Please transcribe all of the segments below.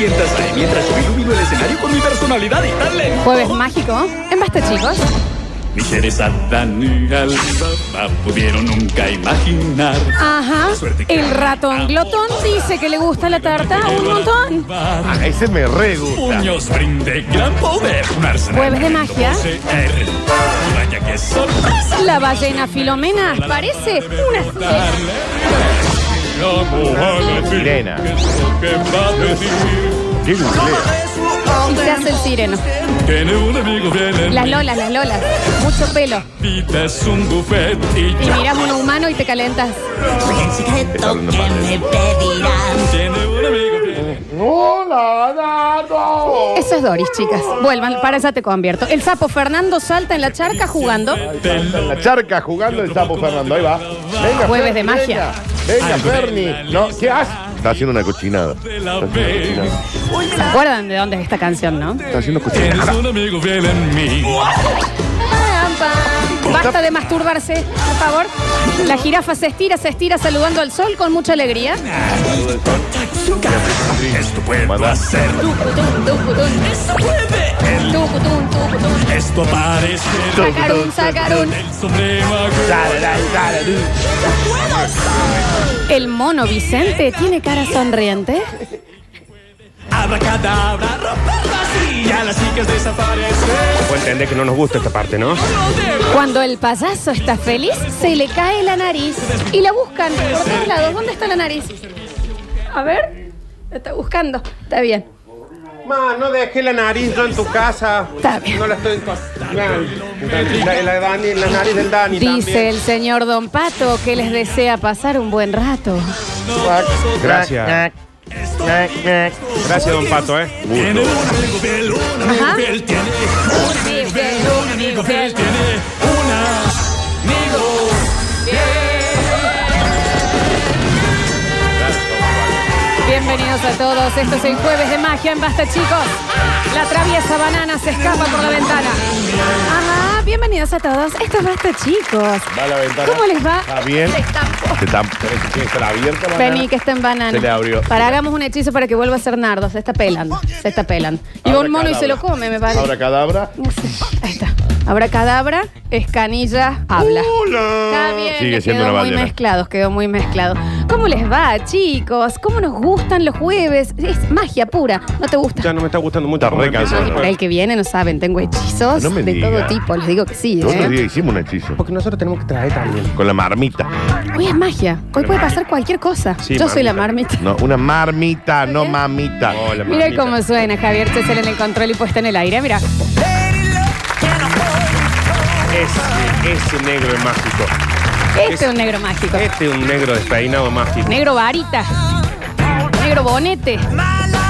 sientas ahí mientras yo ilumino el escenario con mi personalidad y talento. Jueves mágico en Basta, chicos. Ni seres Adán ni Alba pudieron nunca imaginar. Ajá. El ratón glotón dice que le gusta la tarta un montón. Ah, ese me re gusta. Puños brinde gran poder. Un arsenal Jueves de magia. poseer. Y vaya que sorpresa. La ballena filomena parece una sirena. ¿Qué hace el sireno. Tiene un amigo bien en Las lolas, las lolas. Mucho pelo. Vida es un buffet y miras un humano y te calentas. Eso es Doris, chicas. Vuelvan, para esa te convierto. El sapo Fernando salta en la charca jugando. En la charca jugando el sapo Fernando. Ahí va. Venga, Jueves de magia. Venga, Ferni. No, ¿qué haces? Está haciendo una cochinada. Está haciendo una cochinada. ¿Se acuerdan de dónde es esta canción, no? Está haciendo cochinada. un amigo bien en mí. Basta de masturbarse, por favor. La jirafa se estira, se estira saludando al sol con mucha alegría. Esto puedo hacer. Esto parece El mono Vicente tiene cara sonriente. Abracadabra, romper vacía, las chicas desaparecen. Puedo entender que no nos gusta esta parte, ¿no? Cuando el payaso está feliz, se le cae la nariz. Y la buscan por todos lados. ¿Dónde está la nariz? A ver. La está buscando. Está bien. Ma, no dejé la nariz yo en tu casa. Está bien. No la estoy. La, la, Dani- la nariz del Dani Dice el señor Don Pato que les desea pasar un buen rato. Gracias. Gracias, don Pato, ¿eh? Tiene un amigo fiel, un amigo Ajá. fiel, tiene un amigo fiel, un amigo fiel, tiene un amigo Bienvenidos a todos. Esto es el jueves de magia en Basta, chicos. La traviesa banana se escapa por la ventana. Ajá, bienvenidos a todos. Esto es Basta, chicos. Va a la ventana. ¿Cómo les va? ¿Está bien? Se. Se está, tiene que estar abierta, banana. Vení, que está en banana. Se le abrió. Para hagamos un hechizo para que vuelva a ser nardo. Se está pelando. Se está pelando. Y va un mono y se lo come, me parece. Ahora cadabra. No sé. Ahí está. Habrá cadabra, escanilla, habla. Está bien, Sigue siendo quedó una muy ballena. mezclados, quedó muy mezclado. ¿Cómo les va, chicos? ¿Cómo nos gustan los jueves? Es magia pura. ¿No te gusta? Ya no me está gustando mucho. Está re cansado. Ay, para el que viene, no saben, tengo hechizos No me de diga. todo tipo, les digo que sí. ¿eh? hicimos un hechizo. Porque nosotros tenemos que traer también. Con la marmita. Hoy es magia, hoy puede pasar cualquier cosa. Sí, Yo soy la marmita. No, una marmita, no mamita. Hola, Mira mamita. cómo suena, Javier Chesel en el control y puesta en el aire. Mira, Ese, ese negro es mágico. este es un negro mágico. Este es un negro despeinado mágico. Negro varita. Negro bonete.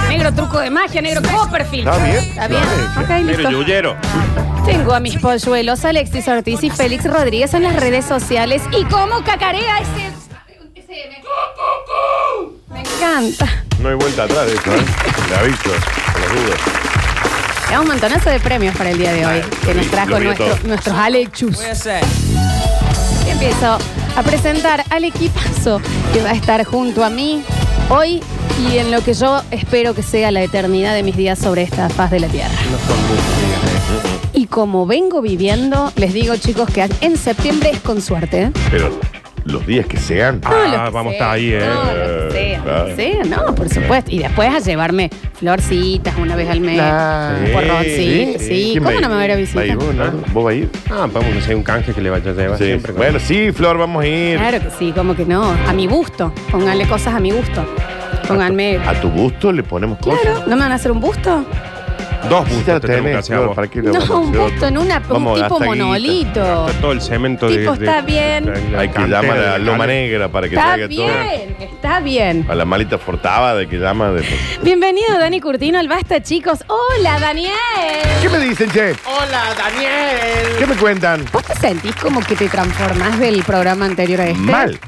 Negro truco de magia, negro Copperfield. Está bien. Está bien. Ok, Negro listo. yuyero. Tengo a mis polluelos Alexis Ortiz y Félix Rodríguez en las redes sociales. ¿Y cómo cacarea ese? ese- Me encanta. No hay vuelta atrás de eso, ¿eh? Le aviso, las dudas. Tenemos un montonazo de premios para el día de hoy que lo nos vi- trajo lo nuestro- nuestros Alexus. Y empiezo a presentar al equipazo que va a estar junto a mí hoy y en lo que yo espero que sea la eternidad de mis días sobre esta faz de la tierra. No son muchos días, ¿eh? Como vengo viviendo, les digo chicos que en septiembre es con suerte. ¿eh? Pero los días que sean. Ah, No, que vamos a sea. estar ahí, ¿eh? No, lo que sea, Claro. lo que sea, no, por supuesto. Y después a llevarme florcitas una vez al mes. Claro. Un porroncito, sí. ¿Quién ¿Cómo va no me va a ir a ¿Va visitar? ir vos, Nardo? ¿Vos vas a ir? Ah, vamos a hacer un canje que le vaya a llevar Sí. siempre. Bueno, sí, Flor, vamos a ir. Claro que sí, como que no. A mi gusto. Pónganle cosas a mi gusto. Pónganme. A tu gusto le ponemos cosas. Claro, ¿no me van a hacer un busto? Dos bustos ya te tenemos que tenés, hacer a Flor, vos. ¿para qué No, un hacer busto otro? en una, un Vamos tipo guita. monolito. Está todo el cemento de- Tipo, de- está bien. de Hay que cantera llamar a la Loma. Negra para que Está traiga todo. bien, está bien. A la malita fortaba de que llama de. Bienvenido, Dani Curtino, al Basta, chicos. Hola, Daniel. ¿Qué me dicen, che? Hola, Daniel. ¿Qué me cuentan? ¿Vos te sentís como que te transformás del programa anterior a este? Mal.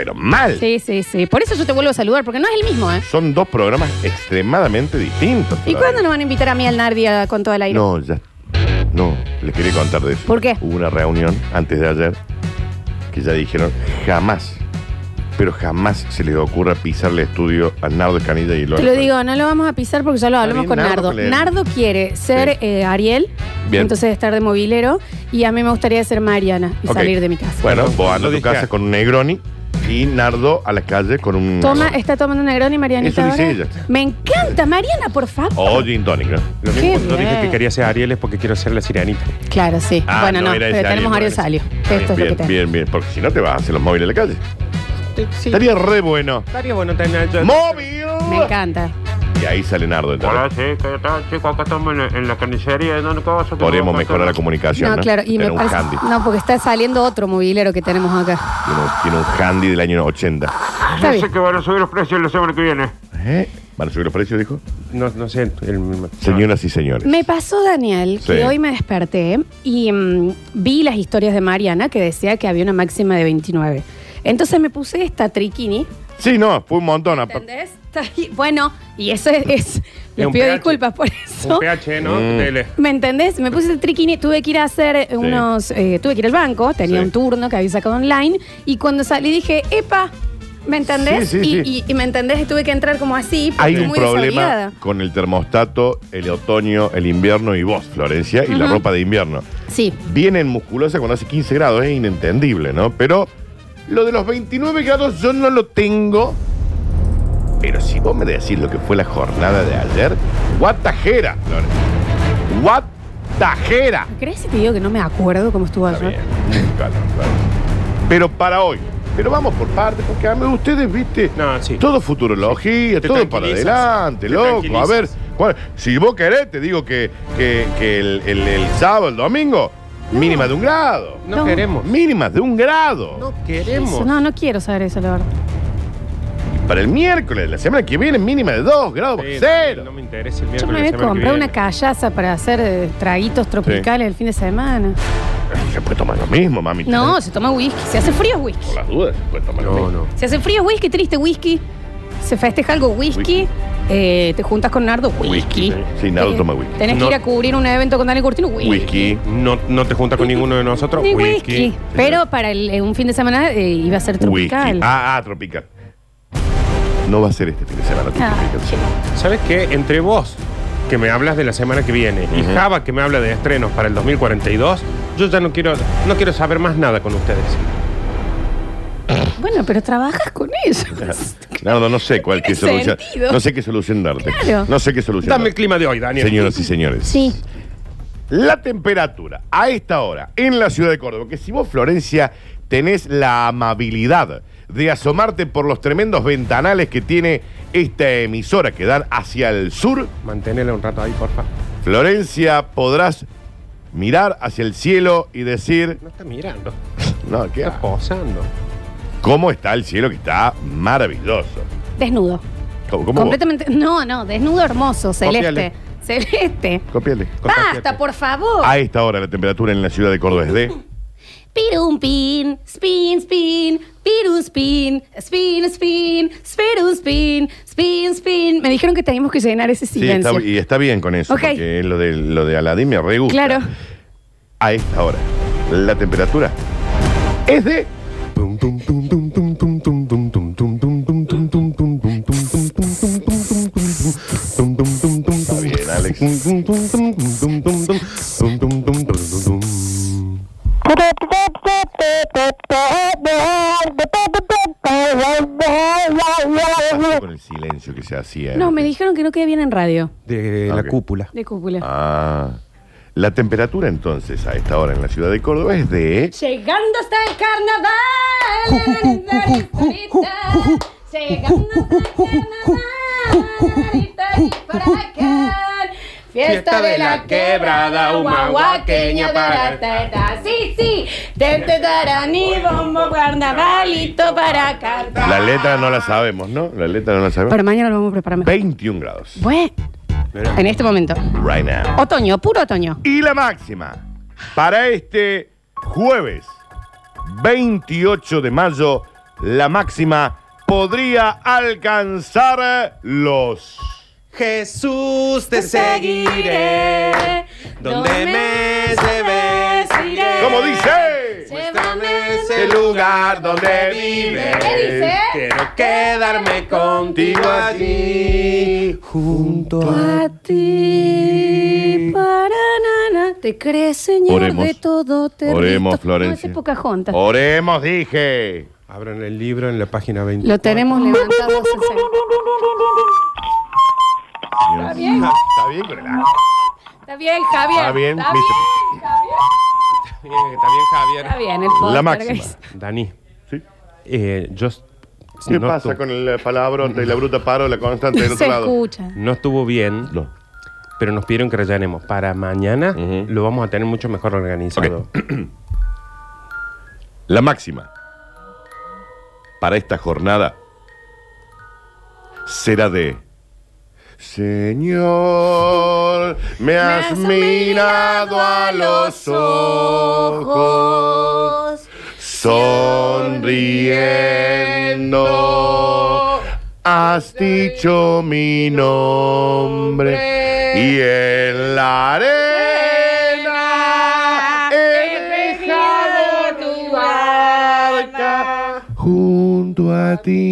Pero mal. Sí, sí, sí. Por eso yo te vuelvo a saludar, porque no es el mismo, ¿eh? Son dos programas extremadamente distintos. ¿Y cuándo nos van a invitar a mí al Nardia con todo el aire? No, ya. No, les quería contar de eso. ¿Por qué? Hubo una reunión antes de ayer que ya dijeron jamás pero jamás se les ocurra pisar el estudio a Nardo Escanilla y Te Lola lo digo, no lo vamos a pisar porque ya lo hablamos con Nardo, Nardo. que le- Nardo quiere ser Sí. eh, Ariel, Bien. entonces estar de movilero, y a mí me gustaría ser Mariana y Ok. salir de mi casa. Bueno, vos andas a lo tu casa con un Negroni y Nardo a la calle con un. Toma, está tomando Negroni, Marianita. Eso dice ahora. ella. Me encanta, Mariana, por favor. O gin tonic, ¿no? Lo Qué mismo cuando dije bien. que quería ser Ariel es porque quiero ser la sirenita. Claro, sí. Ah, bueno, no, era pero ese tenemos Ariel, Ariel Salio. Esto es lo que bien, tenemos. bien, bien, porque si no te vas a hacer los móviles en la calle. Sí. Estaría re bueno. Estaría bueno tener. ¡Móvil! Me encanta. Y ahí sale Nardo. entonces. Hola, sí, ¿qué tal, chicos? Acá estamos en la, en la carnicería. Podríamos mejorar la comunicación. No, No, claro, y me Tener parece. handy. No, porque está saliendo otro movilero que tenemos acá. Tiene, un, tiene un handy del año 80. Está Yo sé que van a subir los precios la semana que viene. ¿Eh? ¿Van a subir los precios, dijo? No, no sé. el- Señoras y señores. Me pasó, Daniel, que Sí. hoy me desperté y mm, vi las historias de Mariana que decía que había una máxima de 29. Entonces me puse esta triquini, Sí, no, fue un montón. ¿entendés? Está ahí. Bueno, y eso es. es- les un pido pH. disculpas por Un eso. pH, ¿no? Mm. Tele. ¿Me entendés? Me puse el triquini, tuve que ir a hacer eh, unos. eh, tuve que ir al banco, tenía Sí. un turno que había sacado online y cuando salí dije, ¡epa! ¿Me entendés? Sí, sí, y, sí. y- y me entendés, tuve que entrar como así. porque Hay un muy problema desabrigada. con el termostato, el otoño, el invierno y vos, Florencia, y la ropa de invierno. Sí. Vienen musculosa cuando hace 15 grados, es inentendible, ¿no? Pero lo de los 29 grados yo no lo tengo. Pero si vos me decís lo que fue la jornada de ayer, guatajera, Florencia. Guatajera. ¿Crees si te digo que no me acuerdo cómo estuvo Está ayer? bien, calor, claro. Pero para hoy. Pero vamos por partes, porque a mí ustedes, viste, No, sí. todo futurología, Te todo para tranquilizas. adelante, Te loco. A tranquilizas. ver, ¿cuál- si vos querés, te digo que, que, que el, el- el sábado, el domingo, mínima de un grado. No, No. queremos. Mínimas de un grado. No queremos. Eso, no, no quiero saber eso, la verdad. Para el miércoles, la semana que viene, mínima de dos grados bajo Sí, cero. No me interesa el Yo miércoles. me la voy a semana que comprar una callaza para hacer eh, traguitos tropicales el fin de semana. Se puede tomar lo mismo, mami. No, se toma whisky. Se hace frío es whisky. Por las dudas, se puede tomar lo No, mismo. no. Se hace frío es whisky, triste whisky. Se festeja algo whisky. Whisky. Eh, te juntas con Nardo, whisky. Whisky, sí. Sí, Nardo Eh, toma whisky. Tenés que ir a cubrir un evento con Dani Curtino, whisky. Whisky. No, no te juntas con ninguno de nosotros. Ni Whisky. whisky. Pero para el- eh, un fin de semana eh, iba a ser tropical. Whisky. Ah, ah, tropical. No va a ser este fin de semana Ah, tropical. ¿Sabes qué? Entre vos, que me hablas de la semana que viene, y Ujú. Java, que me habla de estrenos para el 2042, yo ya no quiero, no quiero saber más nada con ustedes. Bueno, pero trabajas con ellos. Nardo, no sé cuál qué Tiene solución. sentido. No sé qué solución darte. Claro. No sé qué solución. Dame el darte. clima de hoy, Daniel. Señoras y señores. Sí. La temperatura a esta hora en la ciudad de Córdoba, que si vos, Florencia, tenés la amabilidad de asomarte por los tremendos ventanales que tiene esta emisora que dan hacia el sur, Manténela un rato ahí, porfa. Florencia, podrás mirar hacia el cielo y decir, No está mirando. no, ¿qué? Está posando. ¿Cómo está el cielo que está maravilloso? Desnudo. ¿Cómo? cómo Completamente. No, no, desnudo hermoso, celeste. Copiale. Celeste. Copiale. Basta, por favor. A esta hora la temperatura en la ciudad de Córdoba es de... Pirum pin, spin, spin, pirum spin, spin, spin, spirum spin, spin, spin. Me dijeron que teníamos que llenar ese Sí, silencio. está, y está bien con eso, Ok. porque lo de, lo de Aladín me re gusta. Claro. A esta hora, la temperatura es de... Está bien, Alex. Con el silencio que se hacía. No, me dijeron que no quede bien en radio. De Ok. la cúpula. De cúpula. Ah. La temperatura entonces a esta hora en la ciudad de Córdoba es de... Llegando hasta el carnaval. Llegando hasta el carnaval. Fiesta de la quebrada, humahuaqueña para teta. Sí, sí. Te te darán y bombo carnavalito para cantar. La letra no la sabemos, ¿no? La letra no la sabemos. Para mañana lo vamos a preparar mejor. 21 grados. Bueno, en este momento. Right now. Otoño, puro otoño. Y la máxima para este jueves 28 de mayo, la máxima podría alcanzar los... Jesús, te Donde me lleves, iré. ¿Cómo dice? El lugar donde vives. ¿Qué dice? Quiero quedarme contigo allí, junto a A ti, para nana. ¿Te crees, señor Oremos. de todo? Te Oremos, risto? Florencia. No, ese es Pocahontas. Oremos, dije. Abran el libro en la página 20. Lo tenemos levantado hace seis. Está bien. Está bien el Está bien, Javier. Está bien, Está mister. bien, Javier. Bien, está bien, Javier. Está bien, el La máxima. Dani, ¿Sí? eh, yo... ¿Qué no pasa estu- con el palabrota y la bruta paro, la constante del otro Se lado? escucha. No estuvo bien, No. pero nos pidieron que rellenemos. Para mañana Ujú. lo vamos a tener mucho mejor organizado. La máxima para esta jornada será de Señor, me has has mirado a los ojos, sonriendo, has dicho mi nombre y en la arena he dejado tu barca. Junto a ti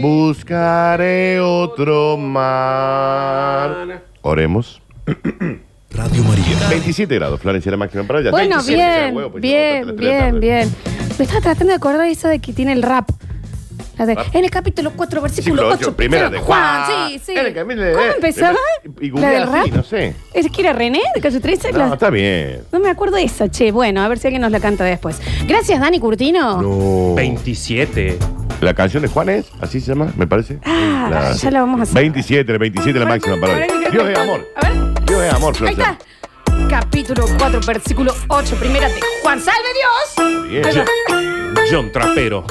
buscaré otro mar. Oremos. Radio María. 27 grados, Florencia, la máxima para allá. Bueno, 27 grados, bien, huevo, pues, bien, bien, bien. Me estaba tratando de acordar esa de que tiene el rap. La de, en el capítulo 4, versículo Versículo 8, ocho, primera de Juan. Sí, sí. En el ¿Cómo empezaba? y ¿La del así, rap? no sé. ¿Es que era René de Calle 13? No, La- está bien. No me acuerdo de esa, che. Bueno, a ver si alguien nos la canta después. Gracias, Dani Curtino. No. 27. La canción de Juan es, así se llama, me parece. Ah, ya la vamos a hacer. 27, el 27 la máxima para hoy. Dios es amor. A ver. Dios es amor, Ahí está. Capítulo 4, versículo 8, primera de Juan. ¡Salve Dios! Bien. Ahí va. John Trapero.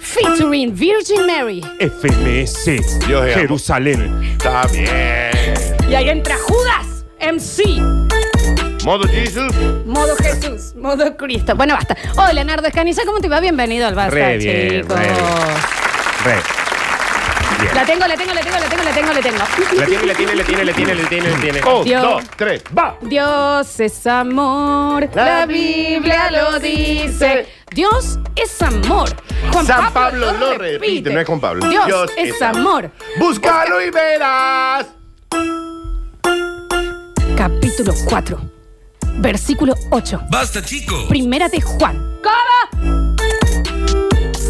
Featuring Virgin Mary. FMS. Dios es Jerusalén. Está bien. Y ahí entra Judas, MC. Modo Jesus. Modo Jesús, modo Cristo. Bueno, basta. Hola, Nardo Escanilla, ¿cómo te va? Bienvenido al Basta, Re bien, chicos. re bien. Re. La tengo, la tengo, la tengo, la tengo, la tengo, la tengo. La tiene, la tiene, la tiene, la tiene, la tiene, la tiene. Un, Dios. dos, tres, va. Dios es amor, la Biblia lo dice. Dios es amor. Juan San Pablo lo repite, no es Juan Pablo. Dios, Dios es, es amor. Búscalo y verás. Capítulo 4, versículo 8. Basta, chicos. Primera de Juan. ¿Cómo?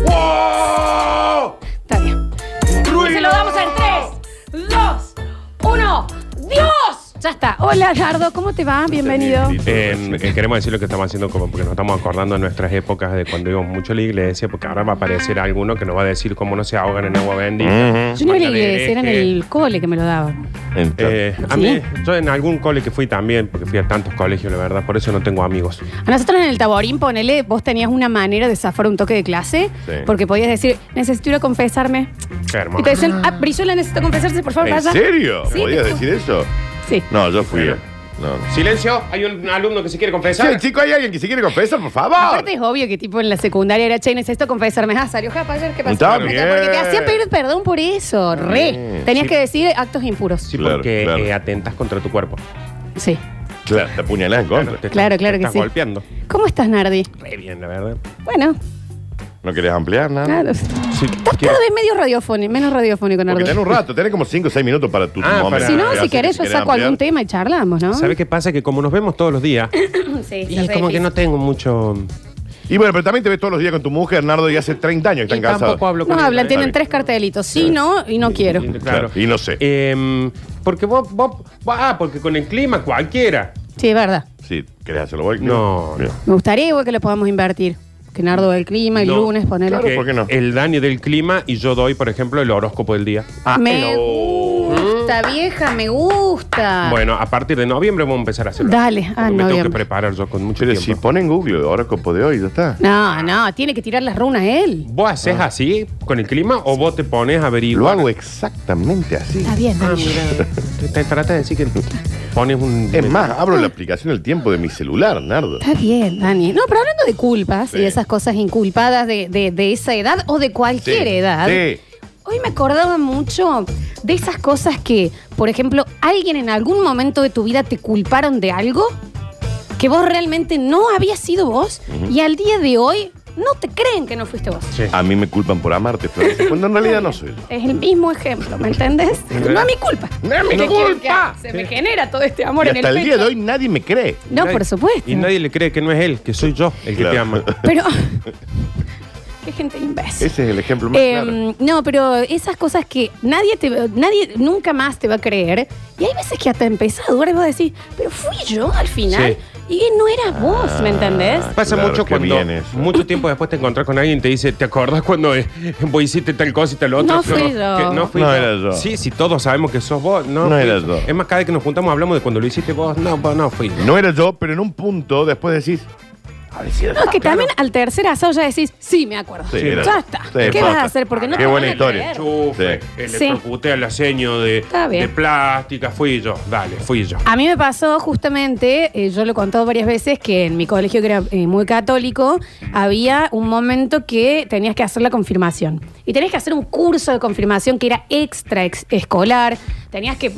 ¡Wow! Está bien. Y se lo damos en 3, 2, 1. ¡Dios! Ya está. Hola, Nardo, ¿cómo te va? Bienvenido. Eh, eh, queremos decir lo que estamos haciendo como porque nos estamos acordando de nuestras épocas de cuando íbamos mucho a la iglesia, porque ahora va a aparecer alguno que nos va a decir cómo no se ahogan en agua bendita. Yo no era la iglesia, era en el cole que me lo daban. Eh, a ¿Sí? mí, yo en algún cole que fui también, porque fui a tantos colegios, la verdad, por eso no tengo amigos. A nosotros en el Taborín, ponele, vos tenías una manera de zafar un toque de clase, Sí. porque podías decir, necesito ir a confesarme. Qué hermoso. Y te decían, ah, Brizuela necesita confesarse, por favor, ¿En vaya. serio? Sí, ¿Podías te- decir eso? Sí. No, yo fui. Bueno. No, no. Silencio, hay un alumno que se quiere Sí, confesar. chico, hay alguien que se quiere confesar, por favor. Aparte es obvio que tipo en la secundaria era, che, necesito confesarme. Ah, salió japa ayer, ¿qué pasó? Está Porque bien. te hacían pedir perdón por eso, re. Tenías Sí. que decir actos impuros. Sí, Claro, porque claro. eh, atentas contra tu cuerpo. Sí. Claro, te apuñalás en contra. te Claro, claro te que estás sí. golpeando. ¿Cómo estás, Nardi? Re bien, la verdad. Bueno, ¿No querés ampliar nada? claro. Sí, Estás quiero- cada vez medio radiofónico, menos radiofónico, Porque Nardo. tenés un rato, tenés como 5 o 6 minutos para tu Ah, momento. para- Si no, Así si que querés, yo saco ampliar. algún tema y charlamos, ¿no? ¿Sabe qué pasa? Que como nos vemos todos los días, Sí, y es como que no tengo mucho. Y bueno, pero también te ves todos los días con tu mujer, Nardo, y hace 30 años que Y están casados. tampoco hablo con No ella, hablan, ¿eh? tienen tres cartelitos. Sí, no y no quiero. Claro. Y no sé. Em, porque vos, vos, vos- Ah, porque con el clima cualquiera. Sí, es verdad. Sí, ¿querés hacerlo vos? No, Bien. Me gustaría igual que lo podamos invertir. Que Nardo del clima, el No. lunes, ponerlo. Claro, ¿por qué no? El daño del clima y yo doy, por ejemplo, el horóscopo del día. me gusta, vieja, me gusta. Bueno, a partir de noviembre vamos a empezar a hacerlo. Dale, Porque ah, me tengo noviembre. que preparar yo con mucho Pero si tiempo. pone en Google horóscopo de hoy, ya está. No, no, tiene que tirar las runas él. ¿Vos haces así con el clima o vos te pones a Lo averiguar? hago exactamente así. Está bien, Ah, Dani. mira. Te, te trata de decir que pones un. Es más, abro la aplicación del tiempo de mi celular, Nardo. Está bien, Dani. No, pero hablando de culpas Sí. y esas cosas inculpadas de, de- de esa edad o de cualquier Sí, edad. sí. Hoy me acordaba mucho de esas cosas que, por ejemplo, alguien en algún momento de tu vida te culparon de algo que vos realmente no habías sido vos y al día de hoy no te creen que no fuiste vos. Sí. A mí me culpan por amarte, Florencia, cuando en realidad no soy yo. Es el mismo ejemplo, ¿me entendés? No es mi culpa. No es mi ¿Qué quieren culpa. Se me genera todo este amor Y en el hasta el pecho. día de hoy nadie me cree. No, Nadie- por supuesto. Y nadie le cree que no es él, que soy yo el que Claro. te ama. Pero. Qué gente imbécil. Ese es el ejemplo más Eh, claro. No, pero esas cosas que nadie te nadie nunca más te va a creer. Y hay veces que hasta empezás a dudar y vos decís, pero fui yo al final. Y no eras vos, ¿me entendés? Pasa Claro, mucho qué cuando bien eso. mucho tiempo después te encontrás con alguien y te dice, ¿te acordás cuando eh, vos hiciste tal cosa y tal otro? No fui yo. Que no fui No yo. era yo. Sí, sí, todos sabemos que sos vos. No, No fui era yo. Es más, cada vez que nos juntamos hablamos de cuando lo hiciste vos. No, vos no fui. No era yo, pero en un punto después decís. "Habré sido No, yo". que también al tercer asado ya decís, sí, me acuerdo. Sí, ya está. sí, ¿Qué vas a hacer? Porque no Qué te buena van a historia. creer. Chufe, Sí. electrocuté al aceño de, Está bien. de plástica, fui yo. Dale, fui yo. A mí me pasó justamente, eh, yo lo he contado varias veces, que en mi colegio, que era eh, muy católico, había un momento que tenías que hacer la confirmación. Y tenías que hacer un curso de confirmación que era extra ex- escolar. Tenías que,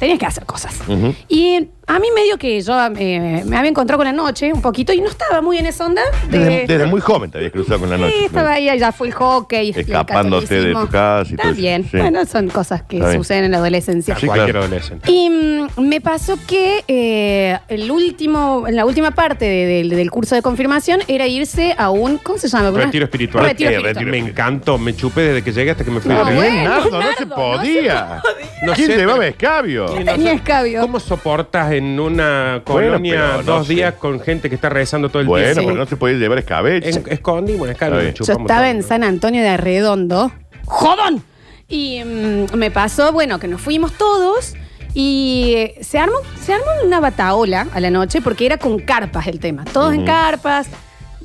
tenías que hacer cosas. Ujú. Y a mí medio que yo eh, me había encontrado con la noche un poquito y no estaba muy en esa onda. de- Desde, desde muy joven te habías cruzado con la noche. Sí, estaba ahí, ya fue el hockey. y el Escapándote de catolicismo. tu casa y Está todo eso. bien. Sí. Bueno, son cosas que Está bien. suceden en la adolescencia. A Sí, cualquier claro. adolescente. Y mm, me pasó que eh, el último, en la última parte de- del- del curso de confirmación era irse a un, ¿cómo se llama? Retiro espiritual. Retiro Eh, espiritual. retiro. Me encantó, me chupé desde que llegué hasta que me fui No, bueno, Nardo, no Nardo, se no podía. No ¿Quién sé, te va a pero- escabio? Tenía sé. escabio. ¿Cómo soportas en una Bueno, colonia pero no dos sé. días con gente que está rezando todo el Bueno, día? Pero no se podía llevar escabeche. En- escondimos, escabio, Está bien. me Yo chupamos estaba todo, en ¿no? San Antonio de Arredondo. ¡Jodón! Y mm, me pasó, bueno, que nos fuimos todos y eh, se armó, se armó una bataola a la noche porque era con carpas el tema. Todos en carpas.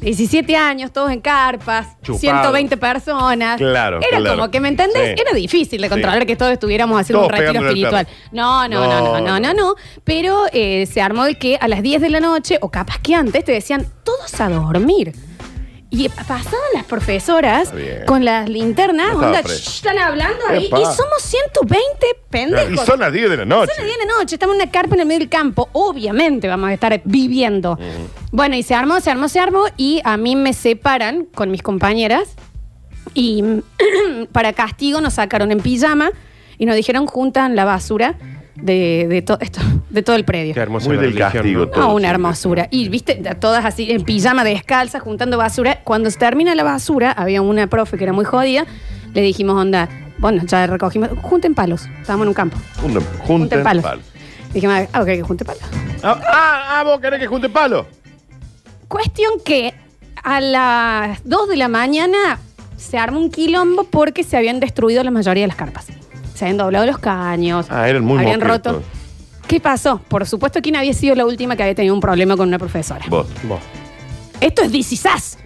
17 años, todos en carpas, Chupado. 120 personas. Claro, Era claro. como que, ¿me entendés? Sí. Era difícil de controlar Sí. que todos estuviéramos haciendo Todos un retiro espiritual. no, no, no, no, No, no, no. Pero eh, se armó de que a las 10 de la noche, o capaz que antes, te decían todos a dormir. Y pasaban las profesoras bien. con las linternas, No estaba onda, fresco. "Shh, están hablando ahí, Epa. y somos 120 pendejos. Y son las 10 de la noche. Son las 10 de la noche, estamos en una carpa en el medio del campo. Obviamente vamos a estar viviendo. Bueno, y se armó, se armó, se armó. Y a mí me separan con mis compañeras. Y para castigo nos sacaron en pijama y nos dijeron juntan la basura de, de, to- esto, de todo el predio. Qué hermosa Muy la del religión, castigo ¿no? todo. No, una hermosura. Y viste, a todas así en pijama descalza, juntando basura. Cuando se termina la basura, había una profe que era muy jodida. Le dijimos, onda, bueno, ya recogimos, junten palos. Estábamos en un campo. Junten, Junten junten palos. palos. Dijimos, ah, ok, que junte palos. Ah, ah, ah, vos querés que junte palo. Cuestión que a las 2 de la mañana se armó un quilombo porque se habían destruido la mayoría de las carpas. Se habían doblado los caños. Ah, eran muy Habían moquetos. roto. ¿Qué pasó? Por supuesto, ¿quién había sido la última que había tenido un problema con una profesora? Vos. Vos. Esto es disisás.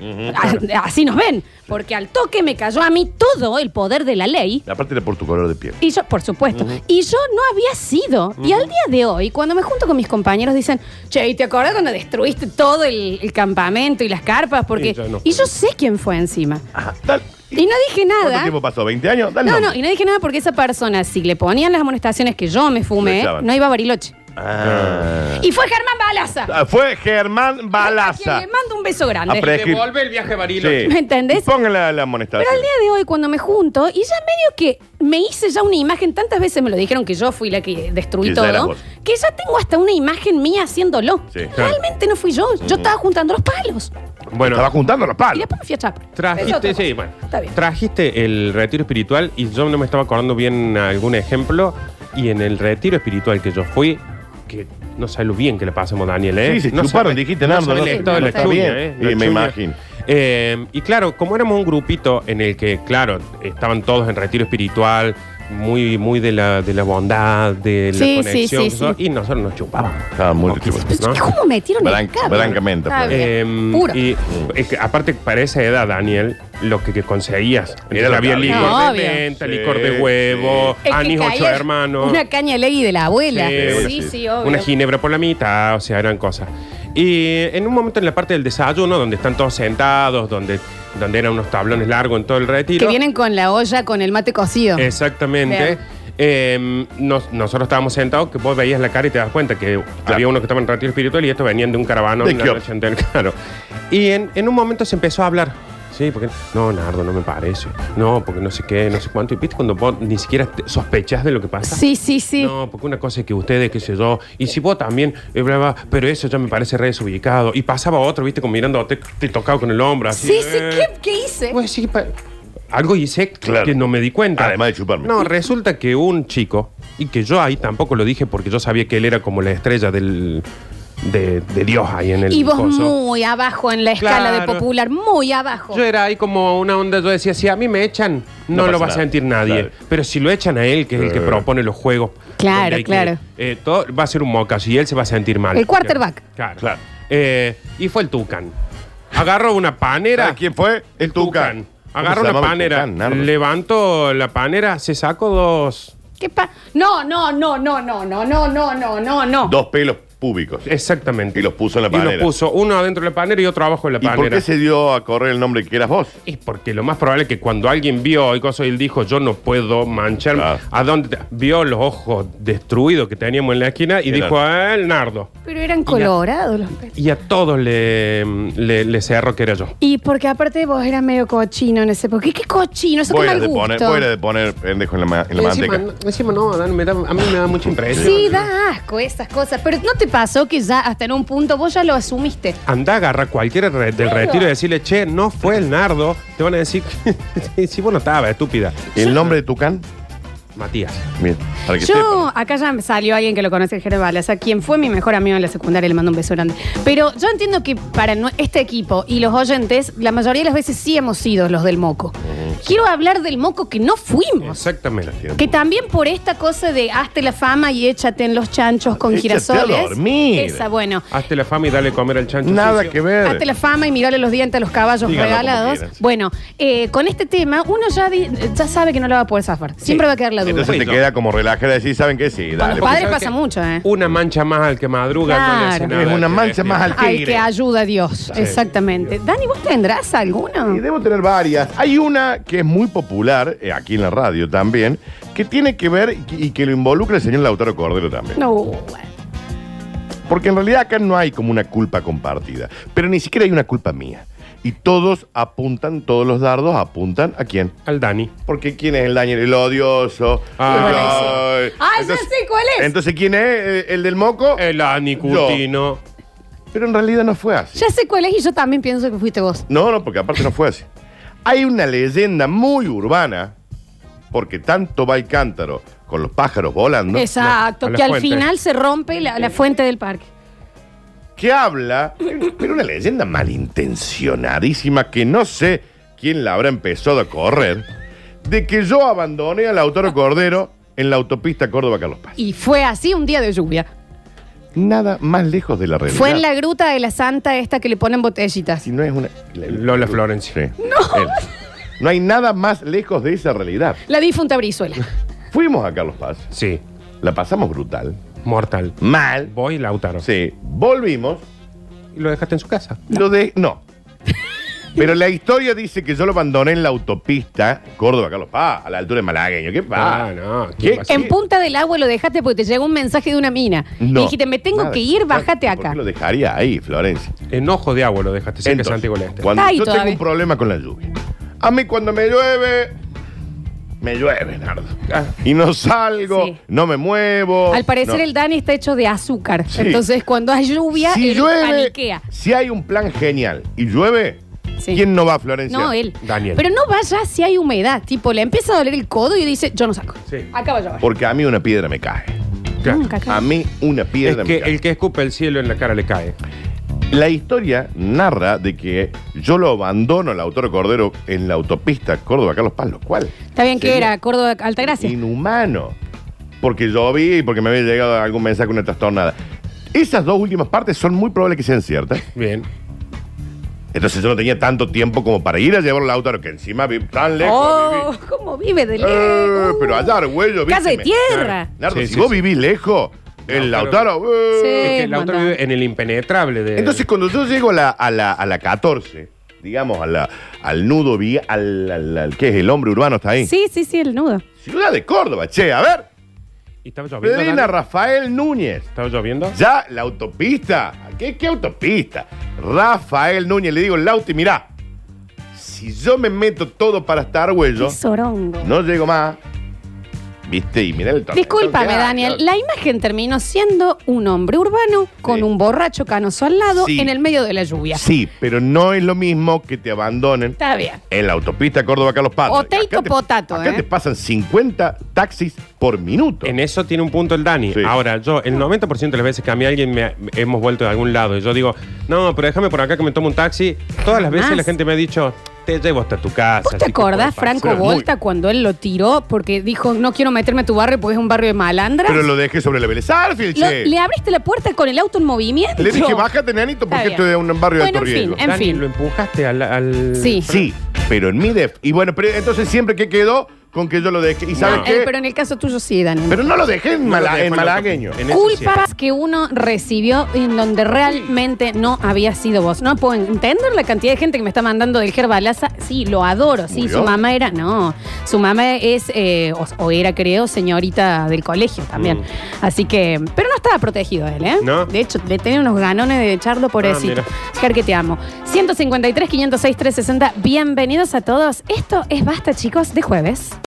Así nos ven. Porque al toque me cayó a mí todo el poder de la ley. Aparte era por tu color de piel. Y yo, por supuesto. Y yo no había sido. Y al día de hoy, cuando me junto con mis compañeros, dicen, che, ¿y te acuerdas cuando destruiste todo el, el campamento y las carpas? Porque. Sí, yo no y yo sé quién fue encima. Ajá, dale. Y no dije ¿Cuánto nada. tiempo pasó? ¿20 años? Dale No, nombre. no, y no dije nada porque esa persona, si le ponían las amonestaciones que yo me fumé, echaban. no iba a Bariloche. Ah. Y fue Germán Balaza. Ah, Fue Germán A quien Balaza. le mando un beso grande. A pre- Devuelve el viaje a Bariloche. Sí. ¿Me entendés? Póngale la, la amonestación. Pero al día de hoy, cuando me junto, y ya medio que me hice ya una imagen, tantas veces me lo dijeron que yo fui la que destruí Que ya eras todo, vos. que ya tengo hasta una imagen mía haciéndolo. Sí. Realmente no fui yo, yo estaba juntando los palos. Bueno, Estaba juntando los Y palos. después me fui a Chapra. Es Trajiste, otra sí, cosa. bueno. Está bien. Trajiste el retiro espiritual y yo no me estaba acordando bien algún ejemplo. Y en el retiro espiritual que yo fui, que no sé lo bien que le pasamos, Daniel, ¿eh? Sí, se no chuparon, sabe- dijiste, Nardo, sabe no sé, está bien. ¿eh? Sí, La me imagino. Eh, y claro, como éramos un grupito en el que, claro, estaban todos en retiro espiritual, muy, muy de la, de la bondad, de la Sí, sí, conexión, sí, que eso, sí. y nosotros nos chupábamos. Estaba muy. ¿Cómo metieron el Blanca- cable? blancamente, Está pues. bien. Eh, Puro. Y es que, aparte, para esa edad, Daniel, lo que, que conseguías Era lo había que había. licor No, de obvio. menta, Sí, licor de huevo, Es que anís ocho hermanos, Una caña legui de la abuela. Sí, Sí, sí, sí, sí. obvio. una ginebra por la mitad, o sea, eran cosas. Y en un momento en la parte del desayuno, donde están todos sentados, donde, donde eran unos tablones largos en todo el retiro. Que vienen con la olla con el mate cocido. Exactamente. Eh, nos- nosotros estábamos sentados, que vos veías la cara y te das cuenta que había uno que estaba en retiro espiritual y estos venían de un caravano ¿De la qué? noche entera, claro. Y en, en un momento se empezó a hablar. Sí, porque no, Nardo, no me parece. No, porque no sé qué, no sé cuánto. Y viste cuando vos ni siquiera sospechás de lo que pasa. Sí, sí, sí. No, porque una cosa es que ustedes, qué sé yo, y si vos también, eh, bla, bla, pero eso ya me parece re desubicado. Y pasaba otro, viste, como mirando, te, te tocado con el hombro así. sí, sí, eh. ¿qué, qué hice? Pues sí, pa- algo hice Claro. que no me di cuenta. Además de chuparme. No, resulta que un chico, y que yo ahí tampoco lo dije porque yo sabía que él era como la estrella del, de, de Dios ahí en el Y vos coso. muy abajo en la escala de popular, muy abajo. Yo era ahí como una onda, yo decía, si a mí me echan, no, No lo pasa va a nada. sentir nadie. Claro. Pero si lo echan a él, que es el que propone los juegos. Claro, donde hay que- claro. eh, todo va a ser un mocazo y él se va a sentir mal. El quarterback. Claro. Claro. Eh, y fue el Tucán. Agarró una panera. ¿Sabes quién fue? El Tucán. ¿Cómo Agarró se una llamaba el panera, Tucán, Nardo? levantó la panera, se sacó dos. ¿Qué pa no, no, no, no, no, no, no, no, no, no, no. Dos pelos públicos. Exactamente. Y los puso en la Y panera. los puso uno adentro de la panera y otro abajo de la ¿Y por panera. qué se dio a correr el nombre que eras vos? Es porque lo más probable es que cuando alguien vio y cosas, él dijo, yo no puedo mancharme. Claro. ¿A dónde? te-? Vio los ojos destruidos que teníamos en la esquina y dijo, a él, Nardo. Pero eran colorados los pelos. Y a todos le, le, le cerró que era yo. Y porque aparte vos eras medio cochino en ese época. ¿Qué, qué cochino? Eso Voy qué a mal de gusto. poner, voy a de poner pendejo en la, ma- en la encima, manteca. no- encima no, Dan, me da- a mí me da mucha impresión. Sí, da asco esas cosas. Pero ¿no te pasó que ya hasta en un punto vos ya lo asumiste? Anda, agarra cualquiera re- del Claro. retiro y decirle, che, no fue el Nardo. Te van a decir, si vos no estabas, estúpida. ¿El nombre de Tucán? Matías. Bien, para que Yo, sepan. acá ya me salió alguien que lo conoce, el Jerez Balaza, quien fue mi mejor amigo en la secundaria, le mando un beso grande. Pero yo entiendo que para este equipo y los oyentes, la mayoría de las veces sí hemos sido los del moco. Quiero hablar del moco que no fuimos. Exactamente. Que también por esta cosa de hazte la fama y échate en los chanchos con Échate a girasoles. dormir. Esa, bueno. Hazte la fama y dale a comer al chancho. Nada sucio. que ver. Hazte la fama y mirarle los dientes a los caballos Díganlo como regalados. quieran, sí. Bueno, eh, con este tema, uno ya, di- ya sabe que no lo va a poder zafar. Siempre va a quedar la duda. Entonces te Bueno. queda como relajada y decir, ¿saben qué? Sí, Con dale. los padres ¿sabes pasa mucho, ¿eh? Una mancha más al que madruga no le hace Claro. nada. Es una que mancha más al Al tigre. que ayuda a Dios. Exactamente. Dani, ¿vos tendrás alguno? Y debo tener varias. Hay una que es muy popular, eh, aquí en la radio también, que tiene que ver y que- y que lo involucra el señor Lautaro Cordero también. No, bueno. Porque en realidad acá no hay como una culpa compartida, pero ni siquiera hay una culpa mía. Y todos apuntan, todos los dardos apuntan a quién. Al Dani. Porque quién es el daño, el odioso. Ah. Ay. Ah, ya sé cuál es. Entonces, ¿quién es eh, el del moco? El Dani Curtino. Pero en realidad no fue así. Ya sé cuál es y yo también pienso que fuiste vos. No, no, porque aparte no fue así. Hay una leyenda muy urbana, porque tanto va el cántaro con los pájaros volando, Exacto, que al fuente. final se rompe la, la fuente del parque. Que habla, pero una leyenda malintencionadísima que no sé quién la habrá empezado a correr, de que yo abandoné al autor Cordero en la autopista Córdoba-Carlos Paz. Y fue así un día de lluvia. Nada más lejos de la realidad. Fue en la gruta de la santa esta que le ponen botellitas. Si no es una... Lola Florencia. Sí. No. No hay nada más lejos de esa realidad. La difunta Brizuela. Fuimos a Carlos Paz, Sí. la pasamos brutal, Mortal. mal, Voy Lautaro. sí, volvimos, Y lo dejaste en su casa. lo de... No. Pero la historia dice que yo lo abandoné en la autopista Córdoba-Carlos Paz, a la altura de Malagueño. ¿Qué pasa? Ah, no. ¿Qué? ¿quién va a ser? En Punta del Agua lo dejaste porque te llegó un mensaje de una mina. No. Y dijiste, me tengo Nada. que ir, bájate ¿Por acá. qué lo dejaría ahí, Florencia? Enojo de agua lo dejaste cerca de Entonces, Santiago del Este. cuando Está ahí yo todavía. tengo un problema con la lluvia. A mí cuando me llueve, me llueve, Nardo. Ah. Y no salgo, Sí. no me muevo. Al parecer no. el Dani está hecho de azúcar. Sí. Entonces cuando hay lluvia, si él llueve, paniquea. si hay un plan genial y llueve, Sí. ¿quién no va, Florencia? No, él. Daniel. Pero no vaya si hay humedad. Tipo, le empieza a doler el codo y dice, yo no saco. Sí. Acá va a llover. Porque a mí una piedra me cae. Claro. Nunca cae. A mí una Es piedra que me cae. el que escupe el cielo en la cara le cae. La historia narra de que yo lo abandono al autor Cordero en la autopista Córdoba-Carlos Paz, lo cual Está bien que era Córdoba Altagracia. inhumano. Porque yo vi y porque me había llegado algún mensaje, una trastornada. Esas dos últimas partes son muy probables que sean ciertas. Bien. Entonces yo no tenía tanto tiempo como para ir a llevarlo al autor, que encima vi tan lejos. Oh, viví. cómo vive de Eh, lejos. pero allá, Argüello, Casa de tierra. Nardo, Sí, si sí, vos sí. vivís lejos, el Lautaro- Lautaro. eh. Sí. Es que Lautaro vive en el impenetrable de. Entonces, cuando yo llego a la, a la, a la 14, digamos, a la, al nudo, vi- al, al, al- ¿qué es? El hombre urbano está ahí. Sí, sí, sí, el nudo. Ciudad de Córdoba, che, a ver. ¿Y estaba lloviendo? Pedrina Dani? Rafael Núñez. ¿Estaba lloviendo? Ya, la autopista. ¿Qué, qué autopista? Rafael Núñez, le digo, Lauti, mirá. si yo me meto todo para estar huello, Qué sorongo. no llego más. ¿Viste? Y mira el torneo. Discúlpame, Entonces, ah, Daniel. no. La imagen terminó siendo un hombre urbano con Sí. un borracho canoso al lado Sí. en el medio de la lluvia. Sí, pero no es lo mismo que te abandonen Está bien. en la autopista Córdoba-Carlos Paz. Potato, Acá te- potato, Acá ¿eh? te pasan 50 taxis por minuto. En eso tiene un punto el Dani. Sí. Ahora, yo, el 90% de las veces que a mí alguien me hemos vuelto de algún lado y yo digo, no, pero déjame por acá que me tomo un taxi, todas las veces Jamás. la gente me ha dicho, te llevo hasta tu casa. ¿Vos te así que acordás, puede pasar". Franco muy- Volta, cuando él lo tiró porque dijo, no quiero meterme a tu barrio porque es un barrio de malandras? Pero lo dejé sobre la Vélez Arfield, Lo- che. le abriste la puerta con el auto en movimiento. Le dije, bájate, nenito, porque Está esto bien. es un barrio Bueno, de alto en fin, riesgo. en Dani, fin. lo empujaste al... al- Sí. Sí, pero en mi def. Y bueno, pero entonces siempre que quedó con que yo lo dejé. ¿Y sabes No, qué? eh, pero en el caso tuyo sí, Daniel. Pero no lo dejé en, No lo mala- dejo en la malagueño. En eso sí. Culpas que uno recibió en donde realmente no había sido vos. No puedo entender la cantidad de gente que me está mandando del Gerbalaza. Sí, lo adoro. Sí, ¿Murió? su mamá era. No, su mamá es, eh, o, o era, creo, señorita del colegio también. Mm. Así que. Pero no estaba protegido él, ¿eh? ¿No? De hecho, le tenía unos ganones de echarlo pobrecito. mira. Ger, que te amo. 153, 506, 360. Bienvenidos a todos. Esto es Basta, chicos, de jueves.